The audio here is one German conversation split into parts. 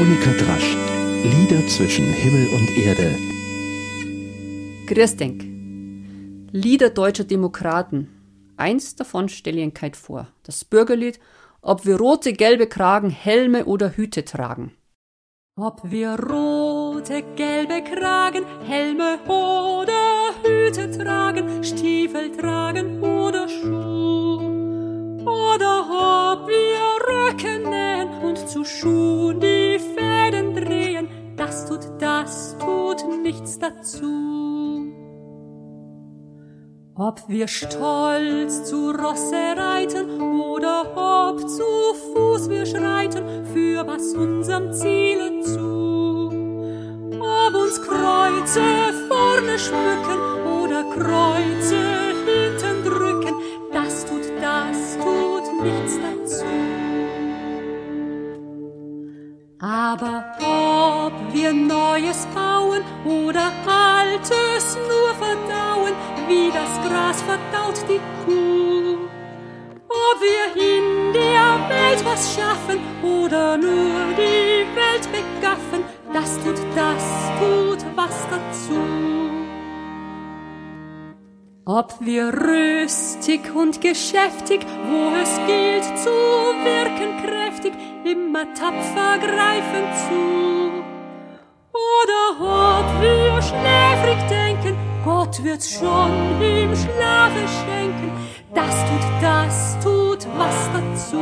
Monika Drasch. Lieder zwischen Himmel und Erde. Grüß denk. Lieder deutscher Demokraten. Eins davon stelle ich Ihnen vor. Das Bürgerlied, ob wir rote, gelbe Kragen, Helme oder Hüte tragen. Ob wir rote, gelbe Kragen, Helme oder Hüte tragen, Stiefel tragen oder Schuh. Oder ob wir Röcke nähen zu Schuhen die Fäden drehen, das tut, das tut nichts dazu. Ob wir stolz zu Rosse reiten oder ob zu Fuß wir schreiten, für was unserem Ziele zu. Ob uns Kreuze vorne schmücken oder Kreuze Aber ob wir Neues bauen oder Altes nur verdauen, wie das Gras verdaut die Kuh. Ob wir in der Welt was schaffen oder nur die Welt begaffen, das tut, das tut was dazu. Ob wir rüstig und geschäftig, wo es gilt zu wirken kräftig, immer tapfer greifen zu. Oder ob wir schläfrig denken, Gott wird's schon im Schlafe schenken, das tut, das tut was dazu.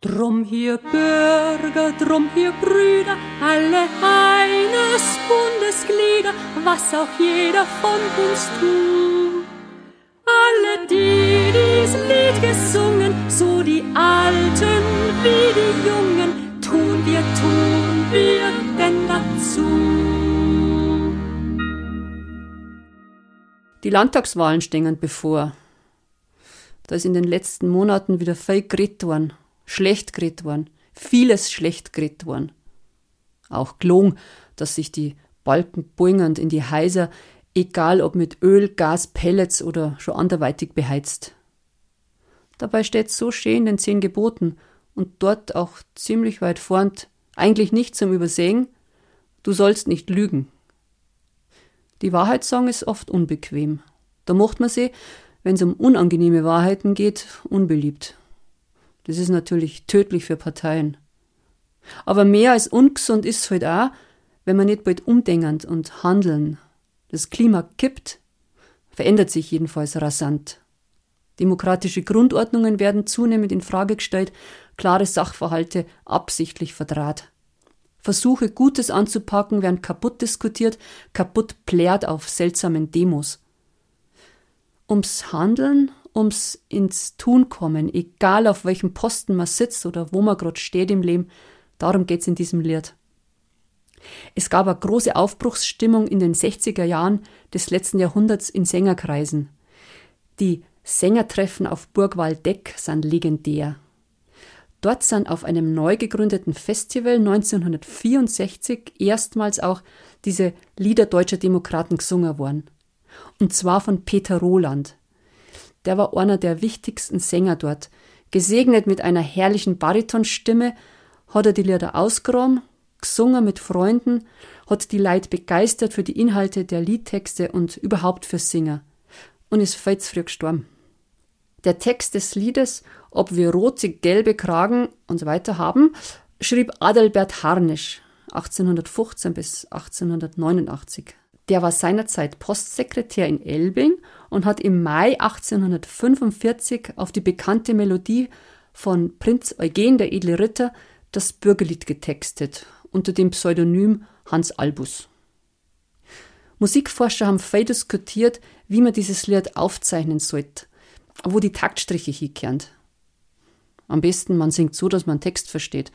Drum hier Bürger, drum hier Brüder, alle eines Bundesglieder, was auch jeder von uns tut. Alle, die dies Lied gesungen, so die Alten wie die Jungen, tun wir, tun wir denn dazu. Die Landtagswahlen stehen bevor. Da ist in den letzten Monaten wieder viel geredet worden, schlecht geredet worden, vieles schlecht geredet worden. Auch gelungen, dass sich die Balken bungend in die Häuser, egal ob mit Öl, Gas, Pellets oder schon anderweitig beheizt. Dabei steht so schön in den zehn Geboten und dort auch ziemlich weit vorn, eigentlich nicht zum Übersehen, du sollst nicht lügen. Die Wahrheit ist oft unbequem. Da macht man sie, wenn es um unangenehme Wahrheiten geht, unbeliebt. Das ist natürlich tödlich für Parteien. Aber mehr als ungesund ist halt auch, wenn man nicht bald umdenkend und handeln. Das Klima kippt, verändert sich jedenfalls rasant. Demokratische Grundordnungen werden zunehmend in Frage gestellt, klare Sachverhalte absichtlich verdraht. Versuche, Gutes anzupacken, werden kaputt diskutiert, kaputt plärt auf seltsamen Demos. Ums Handeln, ums ins Tun kommen, egal auf welchem Posten man sitzt oder wo man gerade steht im Leben, darum geht's in diesem Lied. Es gab eine große Aufbruchsstimmung in den 60er Jahren des letzten Jahrhunderts in Sängerkreisen. Die Sängertreffen auf Burg Waldeck sind legendär. Dort sind auf einem neu gegründeten Festival 1964 erstmals auch diese Lieder deutscher Demokraten gesungen worden. Und zwar von Peter Roland. Der war einer der wichtigsten Sänger dort. Gesegnet mit einer herrlichen Baritonstimme hat er die Lieder ausgeräumt, gesungen mit Freunden, hat die Leute begeistert für die Inhalte der Liedtexte und überhaupt für Singer. Und ist viel früh gestorben. Der Text des Liedes, ob wir rote, gelbe Kragen und so weiter haben, schrieb Adalbert Harnisch 1815 bis 1889. Der war seinerzeit Postsekretär in Elbing und hat im Mai 1845 auf die bekannte Melodie von Prinz Eugen der edle Ritter das Bürgerlied getextet unter dem Pseudonym Hans Albus. Musikforscher haben viel diskutiert, wie man dieses Lied aufzeichnen sollte, wo die Taktstriche hinkehren. Am besten, man singt so, dass man Text versteht,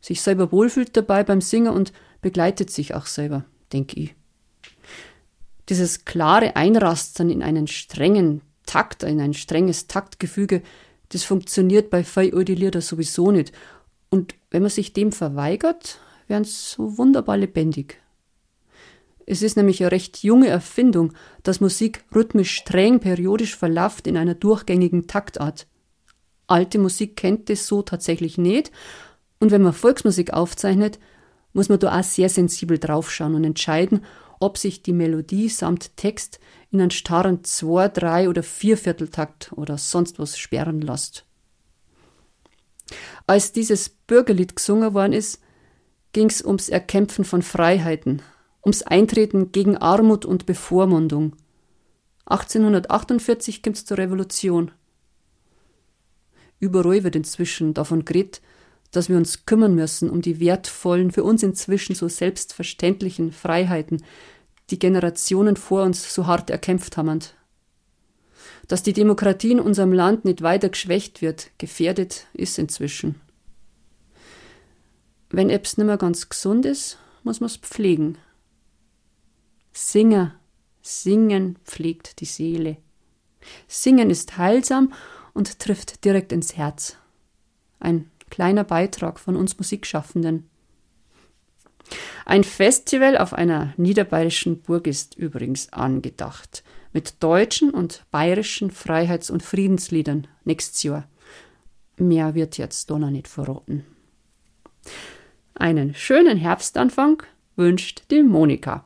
sich selber wohlfühlt dabei beim Singen und begleitet sich auch selber, denke ich. Dieses klare Einrastern in einen strengen Takt, in ein strenges Taktgefüge, das funktioniert bei Fei Lieder sowieso nicht. Und wenn man sich dem verweigert, sie so wunderbar lebendig. Es ist nämlich eine recht junge Erfindung, dass Musik rhythmisch streng periodisch verlauft in einer durchgängigen Taktart. Alte Musik kennt es so tatsächlich nicht Und wenn man Volksmusik aufzeichnet, muss man da auch sehr sensibel draufschauen und entscheiden, ob sich die Melodie samt Text in einen starren Zwei-, Drei- oder Viervierteltakt oder sonst was sperren lässt. Als dieses Bürgerlied gesungen worden ist, ging's ums Erkämpfen von Freiheiten, ums Eintreten gegen Armut und Bevormundung. 1848 kommt's zur Revolution. Überall wird inzwischen davon geredet, dass wir uns kümmern müssen um die wertvollen, für uns inzwischen so selbstverständlichen Freiheiten, die Generationen vor uns so hart erkämpft haben. Dass die Demokratie in unserem Land nicht weiter geschwächt wird, gefährdet ist inzwischen. Wenn etwas nicht mehr ganz gesund ist, muss man es pflegen. Singer, singen pflegt die Seele. Singen ist heilsam und trifft direkt ins Herz. Ein kleiner Beitrag von uns Musikschaffenden. Ein Festival auf einer niederbayerischen Burg ist übrigens angedacht, mit deutschen und bayerischen Freiheits- und Friedensliedern nächstes Jahr. Mehr wird jetzt noch nicht verraten. Einen schönen Herbstanfang wünscht die Monika.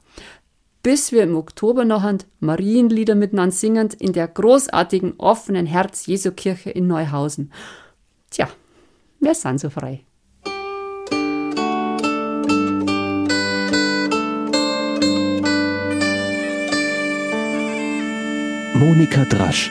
Bis wir im Oktober noch ein Marienlieder miteinander singend in der großartigen offenen Herz-Jesu-Kirche in Neuhausen. Tja, wir sind so frei. Monika Drasch,